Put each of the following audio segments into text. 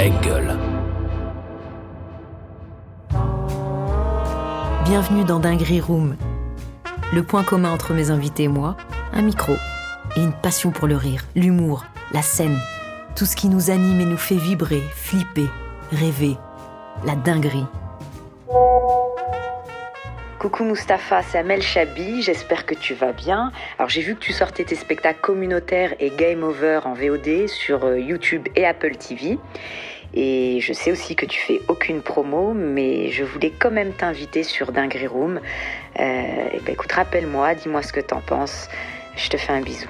Engel. Bienvenue dans Dinguerie Room. Le point commun entre mes invités et moi, un micro et une passion pour le rire, l'humour, la scène. Tout ce qui nous anime et nous fait vibrer, flipper, rêver. La dinguerie. Coucou Mustapha, c'est Amel Chabi, j'espère que tu vas bien. Alors j'ai vu que tu sortais tes spectacles communautaires et Game Over en VOD sur euh, YouTube et Apple TV. Et je sais aussi que tu fais aucune promo, mais je voulais quand même t'inviter sur Dinguerie Room. Euh, et ben écoute, rappelle-moi, dis-moi ce que t'en penses. Je te fais un bisou.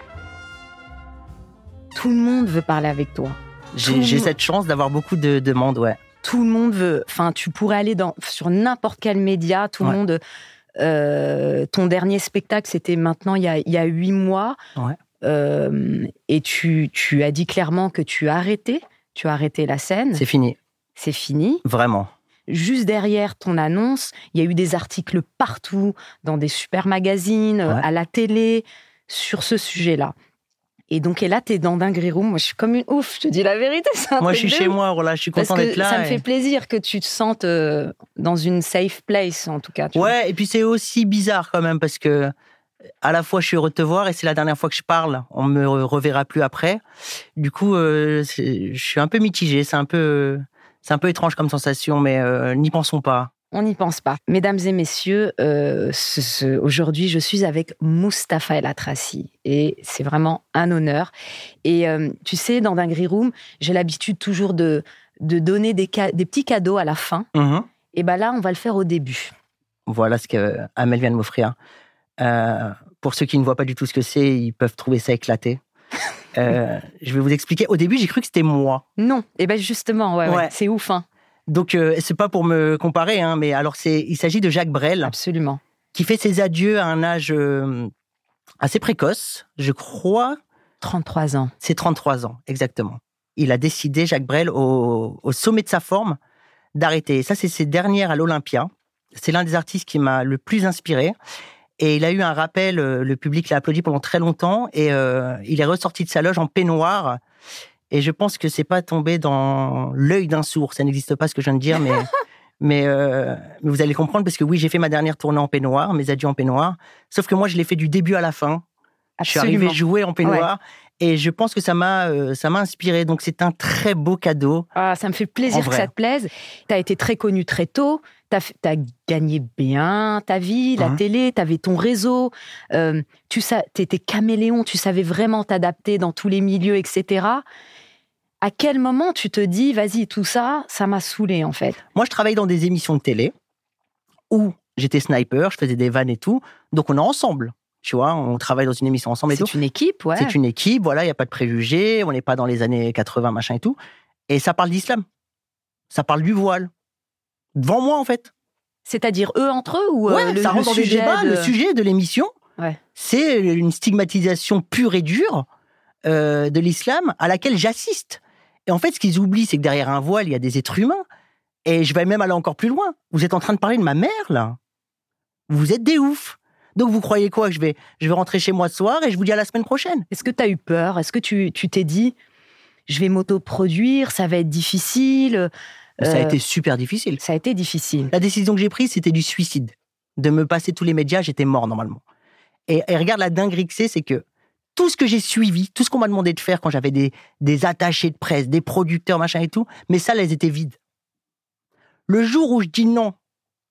Tout le monde veut parler avec toi. J'ai j'ai cette chance d'avoir beaucoup de demandes, ouais. Tout le monde veut. Enfin, tu pourrais aller dans, sur n'importe quel média, tout le monde. euh, ton dernier spectacle, c'était maintenant il y a, il y a huit mois. Ouais. Euh, et tu, tu as dit clairement que tu as arrêté. Tu as arrêté la scène. C'est fini, C'est fini. vraiment. Juste derrière ton annonce, il y a eu des articles partout, dans des super magazines, Ouais. à la télé, sur ce sujet-là. Et donc, et là, t'es dans Dinguerie Room. Moi, je suis comme une ouf, je te dis la vérité. un Moi, je suis chez moi, voilà, je suis content d'être là. ça me fait plaisir que tu te sentes euh, dans une safe place, en tout cas. tu vois. Ouais, et puis c'est aussi bizarre quand même parce que à la fois je suis heureux de te voir et c'est la dernière fois que je parle. On me reverra plus après. Du coup, euh, je suis un peu mitigé. C'est un peu, c'est un peu étrange comme sensation, mais euh, n'y pensons pas. On n'y pense pas. Mesdames et messieurs, euh, ce- ce- aujourd'hui, je suis avec Mustapha El Atrassi et c'est vraiment un honneur. Et euh, tu sais, dans Dinguerie Room, j'ai l'habitude toujours de, de donner des, des petits cadeaux à la fin. Mhm. Et ben là, on va le faire au début. Voilà ce que Amel vient de m'offrir. Euh, pour ceux qui ne voient pas du tout ce que c'est, ils peuvent trouver ça éclaté. Je vais vous expliquer. Au début, j'ai cru que c'était moi. Non, et justement, ouais, ouais, Ouais. c'est ouf, hein, Donc, euh, c'est pas pour me comparer, hein, mais alors c'est, il s'agit de Jacques Brel. absolument. qui fait ses adieux à un âge euh, assez précoce, je crois, 33 ans. c'est 33 ans, exactement. Il a décidé, Jacques Brel, au, au sommet de sa forme, d'arrêter. Ça, c'est ses dernières à l'Olympia. C'est l'un des artistes qui m'a le plus inspiré. Et il a eu un rappel, euh, le public l'a applaudi pendant très longtemps, et euh, il est ressorti de sa loge en peignoir. Et je pense que c'est pas tombé dans l'œil d'un sourd. Ça n'existe pas ce que je viens de dire, mais mais, euh, mais vous allez comprendre parce que oui, j'ai fait ma dernière tournée en peignoir, mes adieux en peignoir. Sauf que moi, je l'ai fait du début à la fin. Je suis Absolument. arrivé jouer en peignoir et je pense que ça m'a euh, ça m'a inspiré. Donc c'est un très beau cadeau. Ah, ça me fait plaisir que ça te plaise. Tu as été très connu très tôt. Tu as, gagné bien ta vie, la Mhm. télé, tu avais ton réseau. Euh, tu étais caméléon, tu savais vraiment t'adapter dans tous les milieux, etc. À quel moment tu te dis, vas-y, tout ça, ça m'a saoulé en fait? Moi, je travaillais dans des émissions de télé où j'étais sniper, je faisais des vannes et tout. Donc on est ensemble. Tu vois, on travaille dans une émission ensemble et tout. C'est une équipe, ouais. C'est une équipe, voilà, il n'y a pas de préjugés, on n'est pas dans les années 80, machin et tout. Et ça parle d'islam. Ça parle du voile. Devant moi, en fait. C'est-à-dire eux entre eux ou euh, Ouais, le, ça rentre dans sujet débats. de- Le sujet de l'émission, Ouais. c'est une stigmatisation pure et dure euh, de l'islam à laquelle j'assiste. Et en fait, ce qu'ils oublient, c'est que derrière un voile, il y a des êtres humains. Et je vais même aller encore plus loin. Vous êtes en train de parler de ma mère, là. Vous êtes des oufs. Donc vous croyez quoi? Je vais, je vais rentrer chez moi ce soir et je vous dis à la semaine prochaine. Est-ce que tu as eu peur? Est-ce que tu tu t'es dit, je vais m'autoproduire, ça va être difficile? Ça a Euh, été super difficile. Ça a été difficile. La décision que j'ai prise, c'était du suicide. De me passer tous les médias, j'étais mort normalement. Et, et regarde la dinguerie que c'est, c'est que tout ce que j'ai suivi, tout ce qu'on m'a demandé de faire quand j'avais des, des attachés de presse, des producteurs, machin et tout, mes salles, elles étaient vides. Le jour où je dis non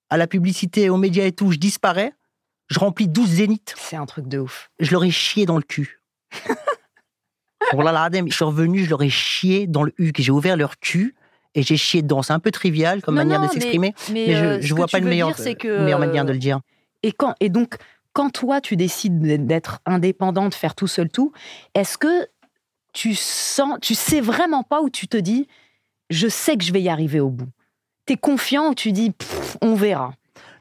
à la publicité, aux médias et tout, je disparais, je remplis 12 zéniths. C'est un truc de ouf. Je leur ai chié dans le cul. Pour la je suis revenu, je leur ai chié dans le huc. J'ai ouvert leur cul et j'ai chié dedans. C'est un peu trivial comme Non, manière non, de s'exprimer, Mais, mais euh, je, je que vois pas meilleure, dire, c'est que meilleure manière de le dire. Et quand et donc quand toi tu décides d'être indépendant, de faire tout seul tout, est-ce que tu sens, tu sais vraiment pas où tu te dis, je sais que je vais y arriver au bout? T'es confiant ou tu dis, on verra?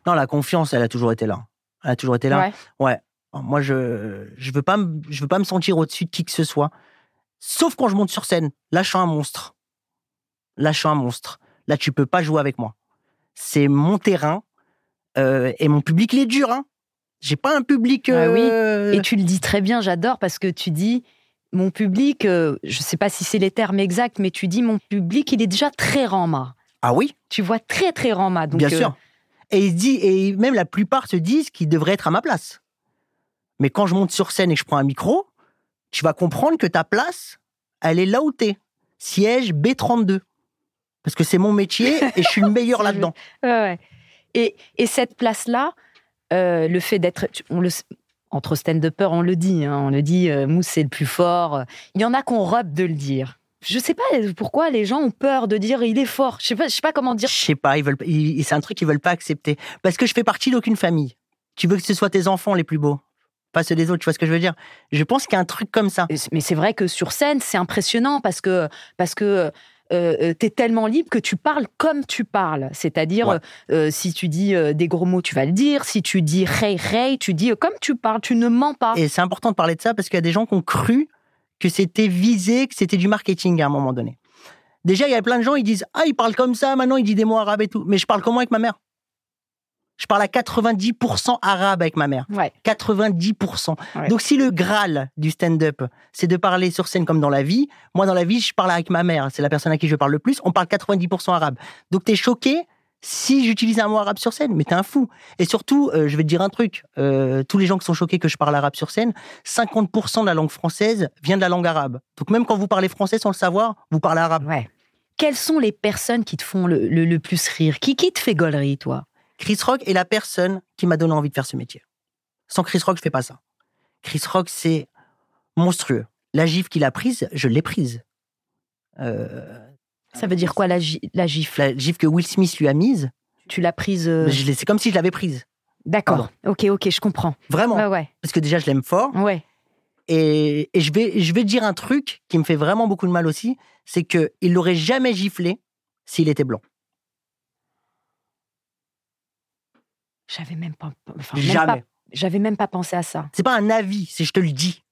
Non, la confiance, elle a toujours été là. Elle a toujours été là. Ouais. Moi, je je veux pas me, je veux pas me sentir au-dessus de qui que ce soit. Sauf quand je monte sur scène. Là, je suis un monstre. Là, je suis un monstre. Là, tu peux pas jouer avec moi. C'est mon terrain euh, et mon public, il est dur. Hein. J'ai pas un public. Ah oui. euh, Et tu le dis très bien, j'adore parce que tu dis, mon public, euh, je ne sais pas si c'est les termes exacts, mais tu dis mon public, il est déjà très rama. Ah oui? Tu vois très très rama. Donc, Bien euh, sûr. Et, il dit, et même la plupart se disent qu'ils devraient être à ma place. Mais quand je monte sur scène et que je prends un micro, tu vas comprendre que ta place, elle est là où t'es. Siège B32. Parce que c'est mon métier et je suis le meilleur là-dedans. Ouais, ouais. Et, et cette place-là, euh, le fait d'être. on le Entre stand-uppers, on le dit. hein, on le dit, euh, Mousse, c'est le plus fort. Il y en a qu'on robe de le dire. Je sais pas pourquoi les gens ont peur de dire il est fort. Je sais pas, je sais pas comment dire. Je sais pas, ils veulent, c'est un truc qu'ils veulent pas accepter. Parce que je fais partie d'aucune famille. Tu veux que ce soit tes enfants les plus beaux, pas ceux des autres, tu vois ce que je veux dire? Je pense qu'il y a un truc comme ça. Mais c'est vrai que sur scène, c'est impressionnant parce que parce que euh, tu es tellement libre que tu parles comme tu parles. C'est-à-dire, Ouais. euh, si tu dis euh, des gros mots, tu vas le dire. Si tu dis hey, hey, tu dis euh, comme tu parles, tu ne mens pas. Et c'est important de parler de ça parce qu'il y a des gens qui ont cru que c'était visé, que c'était du marketing à un moment donné. Déjà, il y a plein de gens, ils disent Ah, il parle comme ça, maintenant il dit des mots arabes et tout. Mais je parle comment avec ma mère? Je parle à 90% arabe avec ma mère. Ouais. 90%. Ouais. Donc, si le Graal du stand-up, c'est de parler sur scène comme dans la vie, moi, dans la vie, je parle avec ma mère. C'est la personne à qui je parle le plus. On parle 90% arabe. Donc, t'es choqué si j'utilise un mot arabe sur scène, mais t'es un fou. Et surtout, euh, je vais te dire un truc. euh, tous les gens qui sont choqués que je parle arabe sur scène, 50% de la langue française vient de la langue arabe. Donc, même quand vous parlez français sans le savoir, vous parlez arabe. Ouais. Quelles sont les personnes qui te font le, le- le plus rire? Qui, qui te fait gaulerie, toi? Chris Rock est la personne qui m'a donné envie de faire ce métier. Sans Chris Rock, je fais pas ça. Chris Rock, c'est monstrueux. La gifle qu'il a prise, je l'ai prise. Euh, Ça veut dire quoi la, gi- la gifle? La gifle que Will Smith lui a mise, Tu l'as prise euh, c'est comme si je l'avais prise. D'accord. Ok, ok, je comprends. Vraiment. Ouais, ouais, Parce que déjà, je l'aime fort. ouais. Et, et je, vais, je vais dire un truc qui me fait vraiment beaucoup de mal aussi, c'est qu'il l'aurait jamais giflé s'il était blanc. J'avais même pas, enfin, Jamais. j'avais même pas pensé à ça. C'est pas un avis, c'est je te le dis.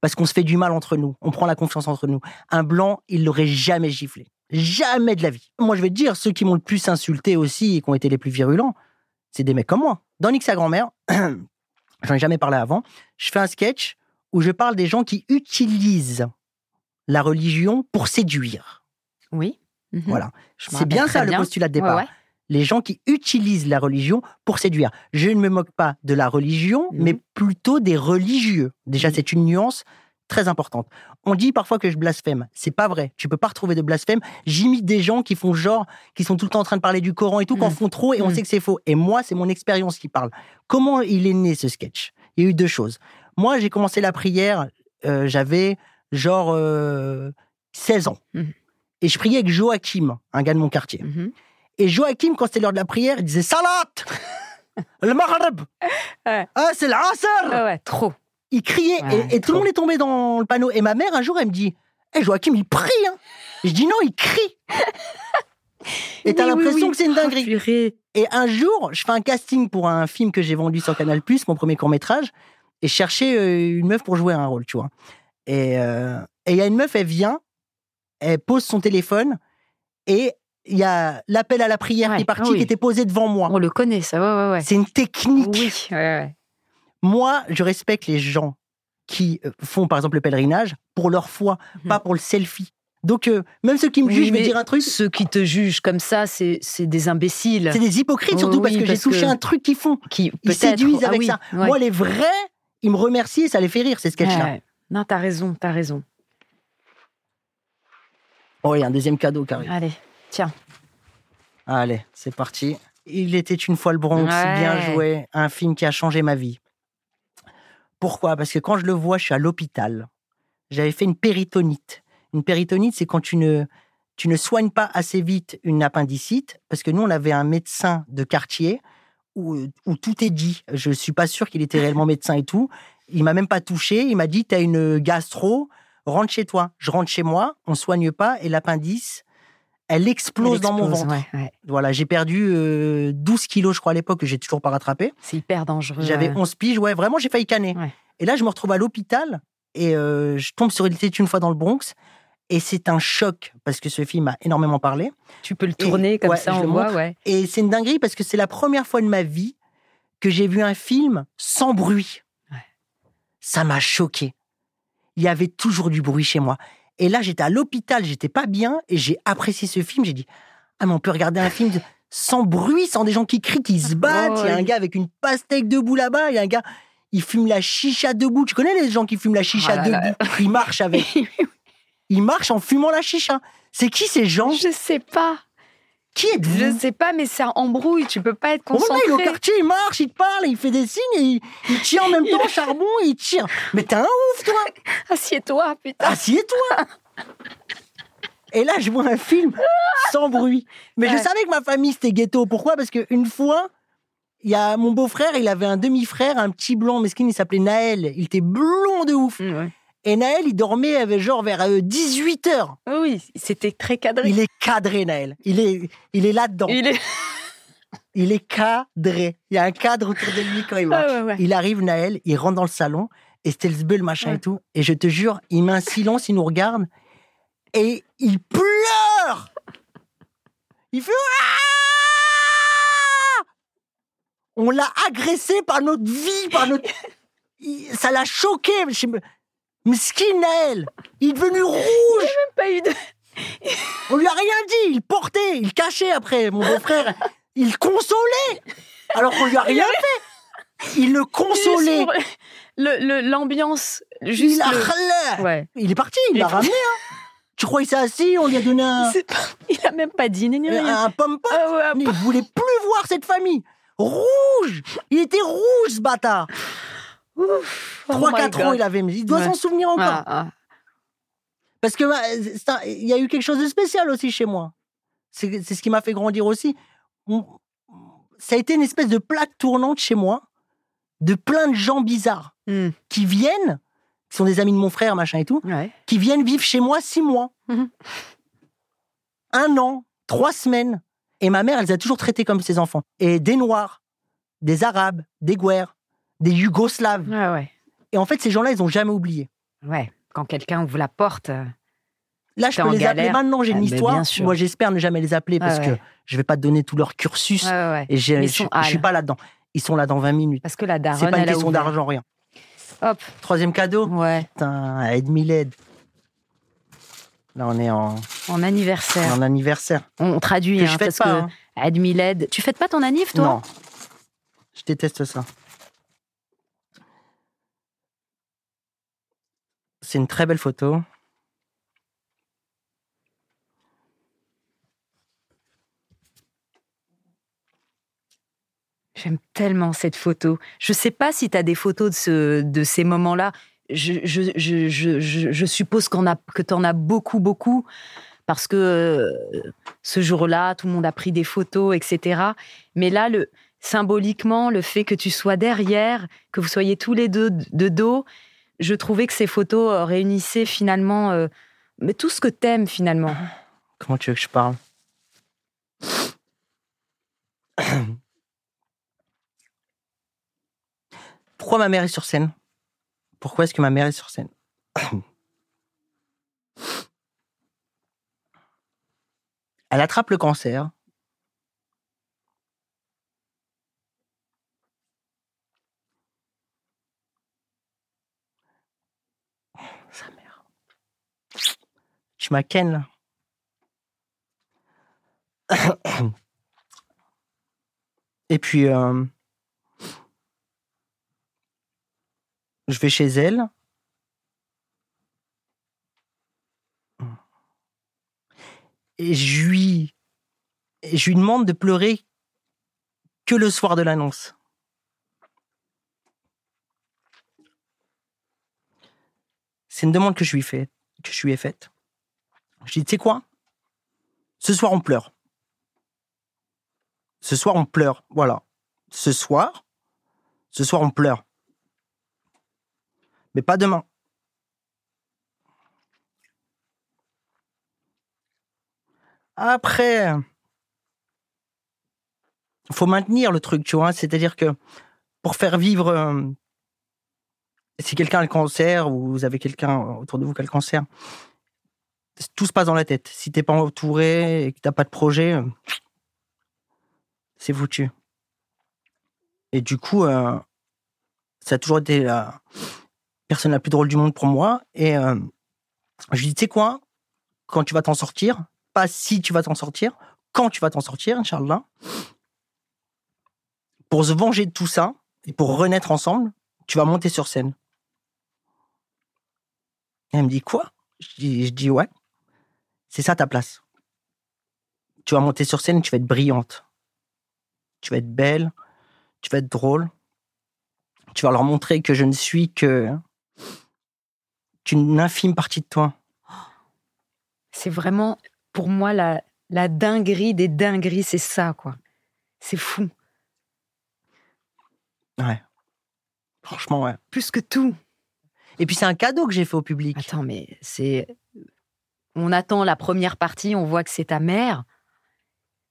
Parce qu'on se fait du mal entre nous, on prend la confiance entre nous. Un blanc, il l'aurait jamais giflé. Jamais de la vie. Moi, je vais te dire, ceux qui m'ont le plus insulté aussi et qui ont été les plus virulents, c'est des mecs comme moi. Dans Nick sa grand-mère, j'en ai jamais parlé avant, je fais un sketch où je parle des gens qui utilisent la religion pour séduire. Oui. Mhm. Voilà. C'est bien ça le postulat de départ. Ouais, ouais. Les gens qui utilisent la religion pour séduire. Je ne me moque pas de la religion, Mhm. mais plutôt des religieux. Déjà, Mhm. c'est une nuance très importante. On dit parfois que je blasphème. C'est pas vrai. Tu peux pas retrouver de blasphème. J'imite des gens qui font genre, qui sont tout le temps en train de parler du Coran et tout, qui en Mhm. font trop et on sait que c'est faux. Et moi, c'est mon expérience qui parle. Comment il est né ce sketch? Il y a eu deux choses. Moi, j'ai commencé la prière, euh, j'avais genre euh, 16 ans. Mhm. Et je priais avec Joachim, un gars de mon quartier. Et Joachim, quand c'était l'heure de la prière, il disait Salat Le Maghreb Ouais. Ah, c'est l'Asr Ouais, ouais, trop. Il criait Ouais, et, et tout le monde est tombé dans le panneau. Et ma mère, un jour, elle me dit Eh, Joachim, il prie hein. Je dis Non, il crie Et t'as oui, l'impression oui. que c'est une Oh, dinguerie. Et un jour, je fais un casting pour un film que j'ai vendu sur Canal+, mon premier court-métrage, et je cherchais euh, une meuf pour jouer un rôle, tu vois. Et euh, et il y a une meuf, elle vient, elle pose son téléphone, et il y a l'appel à la prière Ouais, qui est parti, oui. qui était posé devant moi. On le connaît, ça. Ouais, ouais, ouais. C'est une technique. Oui, ouais, ouais. Moi, je respecte les gens qui euh, font, par exemple, le pèlerinage pour leur foi, Mhm. pas pour le selfie. Donc, euh, même ceux qui me Oui, jugent, je vais dire un truc, Ceux qui te jugent comme ça, c'est des imbéciles c'est des hypocrites, surtout Oui, parce que j'ai touché que- un truc qu'ils font. qui Ils séduisent Ah avec oui, ça. ouais. Moi, les vrais, ils me remercient et ça les fait rire, ces sketchs-là. Ouais. Non, t'as raison, t'as raison. Oh, il y a un deuxième cadeau qui arrive. Allez, tiens. Allez, c'est parti. Il était une fois le Bronx, Ouais. bien joué, un film qui a changé ma vie. Pourquoi? Parce que quand je le vois, je suis à l'hôpital. J'avais fait une péritonite. Une péritonite, c'est quand tu ne, tu ne soignes pas assez vite une appendicite, parce que nous, on avait un médecin de quartier où, où tout est dit. Je ne suis pas sûr qu'il était réellement médecin et tout. Il m'a même pas touché. Il m'a dit, tu as une gastro, rentre chez toi. Je rentre chez moi, on soigne pas, et l'appendice, elle explose, Elle dans mon ventre. ouais, ouais. Voilà, j'ai perdu euh, 12 kilos, je crois, à l'époque, que j'ai toujours pas rattrapé. C'est hyper dangereux. J'avais ouais. 11 piges, ouais, vraiment, j'ai failli canner. Ouais. Et là, je me retrouve à l'hôpital et euh, je tombe sur Il était une fois dans le Bronx. Et c'est un choc parce que ce film a énormément parlé. Tu peux le tourner comme ça, on le voit, ouais. Et c'est une dinguerie parce que c'est la première fois de ma vie que j'ai vu un film sans bruit. Ça m'a choqué. il y avait toujours du bruit chez moi. Et là, j'étais à l'hôpital, j'étais pas bien, et j'ai apprécié ce film. J'ai dit, ah, mais on peut regarder un film de- sans bruit, sans des gens qui crient, qui se battent. Il y a un gars avec une pastèque debout là-bas, il y a un gars, il fume la chicha debout. Tu connais les gens qui fument la chicha Ah là là. debout? Ils marchent avec. Ils marchent en fumant la chicha. C'est qui ces gens? Je sais pas. Qui êtes-vous Je sais pas, mais ça embrouille. Tu peux pas être Bon, là, il est au concentré. quartier, il marche, il te parle, il fait des signes, et il, il tire en même temps charbon, il tire. Mais t'es un ouf, toi Assieds-toi, putain. Assieds-toi Et là, je vois un film sans bruit. Mais je savais que ma famille, c'était ghetto. Pourquoi? Parce qu'une fois, il y a mon beau-frère, il avait un demi-frère, un petit blond, mesquin, il s'appelait Naël. Il était blond de ouf. Ouais. Et Naël, il dormait il avait genre vers 18h. Oui, c'était très cadré. Il est cadré, Naël. Il est, il est là-dedans. Il est- Il est cadré. Il y a un cadre autour de lui quand il marche. Ouais, ouais. Il arrive, Naël, il rentre dans le salon, et c'était le bull, machin Ouais. et tout. Et je te jure, il met un silence, il nous regarde, et il pleure Il fait Ah On l'a agressé par notre vie, par notre. Ça l'a choqué. Mesquine, Il est devenu rouge Pas eu de- On lui a rien dit, il portait, il cachait après. Mon beau-frère, il consolait, alors qu'on lui a rien fait. Il le consolait. Pour le- le- L'ambiance. Juste. Il a le- Ouais. Il est parti, il l'a ramené. Hein. Tu crois qu'il s'est assis, on lui a donné un, pas- Il a même pas dîné ni rien. un pomme-pomme. Ah ouais, Il voulait plus voir cette famille. Rouge Il était rouge, ce bâtard. Ouf. Oh 3-4 my ans, il avait. mais Il doit Ouais. s'en souvenir encore. Ah, ah. Parce que il y a eu quelque chose de spécial aussi chez moi. C'est ce qui m'a fait grandir aussi. Ça a été une espèce de plaque tournante chez moi de plein de gens bizarres Hmm. qui viennent, qui sont des amis de mon frère, machin et tout, Ouais. qui viennent vivre chez moi six mois, Mhm. un an, trois semaines. Et ma mère, elle les a toujours traités comme ses enfants. Et des Noirs, des Arabes, des Guers, des Yougoslaves. Ouais, ouais. Et en fait, ces gens-là, ils n'ont jamais oublié. Ouais. Quand quelqu'un ouvre la porte. euh, Là, je peux les appeler maintenant, j'ai Ah, une mais histoire. bien sûr. Moi, j'espère ne jamais les appeler parce Ouais, que je vais pas te donner tout leur cursus. Ouais, ouais, ouais. Et je, je suis pas là-dedans. Ils sont là dans 20 minutes. Parce que la C'est daronne, pas une question d'argent, rien. Hop. Troisième cadeau. Ouais. Putain, aide. Là, on est en, En anniversaire. en anniversaire. On traduit, Que hein, je fête parce pas. que hein. Aide. Tu fêtes pas ton anniv, toi? Non. Je déteste ça. C'est une très belle photo. J'aime tellement cette photo. Je sais pas si tu as des photos de, ce, de ces moments-là. Je, suppose qu'on a, que tu en as beaucoup, beaucoup, parce que euh, ce jour-là, tout le monde a pris des photos, etc. Mais là, le, symboliquement, le fait que tu sois derrière, que vous soyez tous les deux de de dos, je trouvais que ces photos euh, réunissaient finalement euh, tout ce que t'aimes finalement. Comment tu veux que je parle? Pourquoi ma mère est sur scène? Pourquoi est-ce que ma mère est sur scène? Elle attrape le cancer. Là. Et puis, euh, je vais chez elle. Et je lui, je lui demande de pleurer que le soir de l'annonce. C'est une demande que je lui fais, que je lui ai faite. Je dis, tu sais quoi? Ce soir, on pleure. Ce soir, on pleure. Voilà. Ce soir, ce soir, on pleure. Mais pas demain. Après, faut maintenir le truc, tu vois. C'est-à-dire que pour faire vivre, euh, si quelqu'un a le cancer ou vous avez quelqu'un autour de vous qui a le cancer, tout se passe dans la tête. Si t'es pas entouré et que t'as pas de projet, euh, c'est foutu. Et du coup, euh, ça a toujours été la personne la plus drôle du monde pour moi. Et euh, je lui dis, tu sais quoi, quand tu vas t'en sortir, pas si tu vas t'en sortir, quand tu vas t'en sortir, Inch'Allah, pour se venger de tout ça et pour renaître ensemble, tu vas monter sur scène. Et elle me dit, quoi? Je dis, ouais, c'est ça ta place. Tu vas monter sur scène, tu vas être brillante. Tu vas être belle, tu vas être drôle. Tu vas leur montrer que je ne suis que qu'une infime partie de toi. C'est vraiment, pour moi, la, la dinguerie des dingueries, c'est ça, quoi. C'est fou. Ouais. Franchement, ouais. Plus que tout. Et puis c'est un cadeau que j'ai fait au public. Attends, mais c'est. On attend la première partie, on voit que c'est ta mère.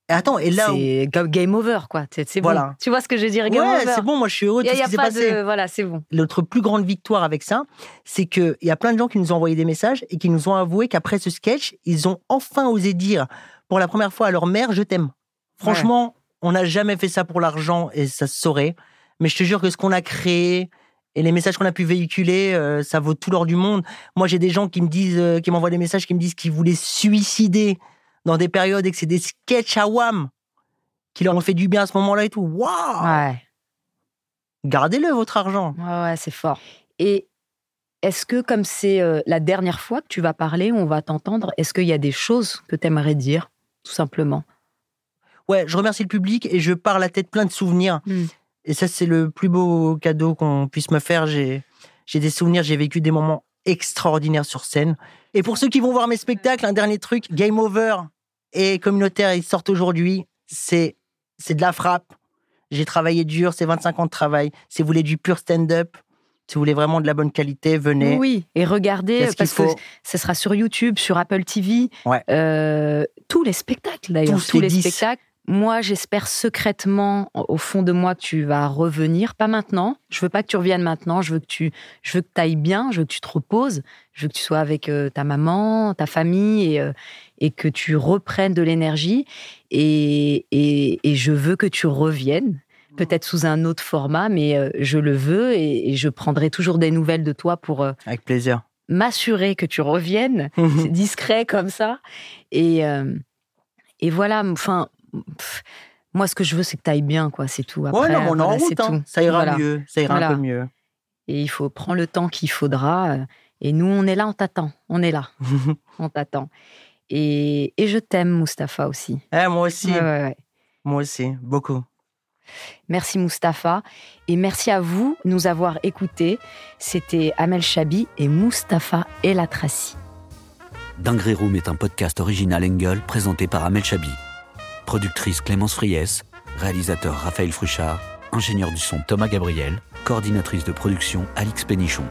Attends, et là où... C'est go- game over, quoi. C'est Voilà. bon. Tu vois ce que je veux dire, game Ouais, c'est bon, moi je suis heureux tout ce a, qui s'est pas passé. de. Voilà, c'est bon. Notre plus grande victoire avec ça, c'est qu'il y a plein de gens qui nous ont envoyé des messages et qui nous ont avoué qu'après ce sketch, ils ont enfin osé dire pour la première fois à leur mère Je t'aime. Franchement, on n'a jamais fait ça pour l'argent et ça se saurait. Mais je te jure que ce qu'on a créé et les messages qu'on a pu véhiculer, euh, ça vaut tout l'or du monde. Moi, j'ai des gens qui me disent, euh, qui m'envoient des messages qui me disent qu'ils voulaient se suicider dans des périodes et que c'est des sketchs à wham qui leur ont fait du bien à ce moment-là et tout. Waouh Ouais. Gardez-le, votre argent. Ouais, ouais, c'est fort. Et est-ce que, comme c'est euh, la dernière fois que tu vas parler, on va t'entendre, est-ce qu'il y a des choses que tu aimerais dire, tout simplement? Ouais, je remercie le public et je pars la tête plein de souvenirs. Mm. Et ça, c'est le plus beau cadeau qu'on puisse me faire. J'ai, j'ai des souvenirs, j'ai vécu des moments extraordinaires sur scène. Et pour ceux qui vont voir mes spectacles, un dernier truc, Game Over et Communautaire, ils sortent aujourd'hui. C'est, c'est de la frappe. J'ai travaillé dur, c'est 25 ans de travail. Si vous voulez du pur stand-up, si vous voulez vraiment de la bonne qualité, venez. Oui, et regardez, parce faut que ce sera sur YouTube, sur Apple TV, Ouais. euh, tous les spectacles d'ailleurs, Tous tous, les les, 10. spectacles. Moi, j'espère secrètement, au fond de moi, que tu vas revenir. Pas maintenant. Je veux pas que tu reviennes maintenant. Je veux que tu, je veux que ailles bien. Je veux que tu te reposes. Je veux que tu sois avec euh, ta maman, ta famille, et, euh, et que tu reprennes de l'énergie. Et, et, et je veux que tu reviennes. Peut-être sous un autre format, mais euh, je le veux et, je prendrai toujours des nouvelles de toi pour Avec plaisir. m'assurer que tu reviennes c'est discret comme ça. Et, et voilà, enfin, pff, moi, ce que je veux, c'est que tu ailles bien, quoi, c'est tout. Après, ouais, non, mais on est en voilà, route. c'est hein. tout. Ça ira Voilà. mieux. Ça ira Voilà. un peu mieux. Et il faut prendre le temps qu'il faudra. euh, Et nous, on est là, on t'attend. On est là, on t'attend. Et, et je t'aime, Mustapha aussi. Eh, moi aussi. Ouais, ouais, ouais. Moi aussi. Beaucoup. Merci Mustapha. Et merci à vous de nous avoir écoutés. C'était Amel Chabi et Mustapha El Atrassi. Dinguerie Room est un podcast original Engel présenté par Amel Chabi. Productrice Clémence Friès, réalisateur Raphaël Fruchard, ingénieur du son Thomas Gabriel, coordinatrice de production Alix Pénichon.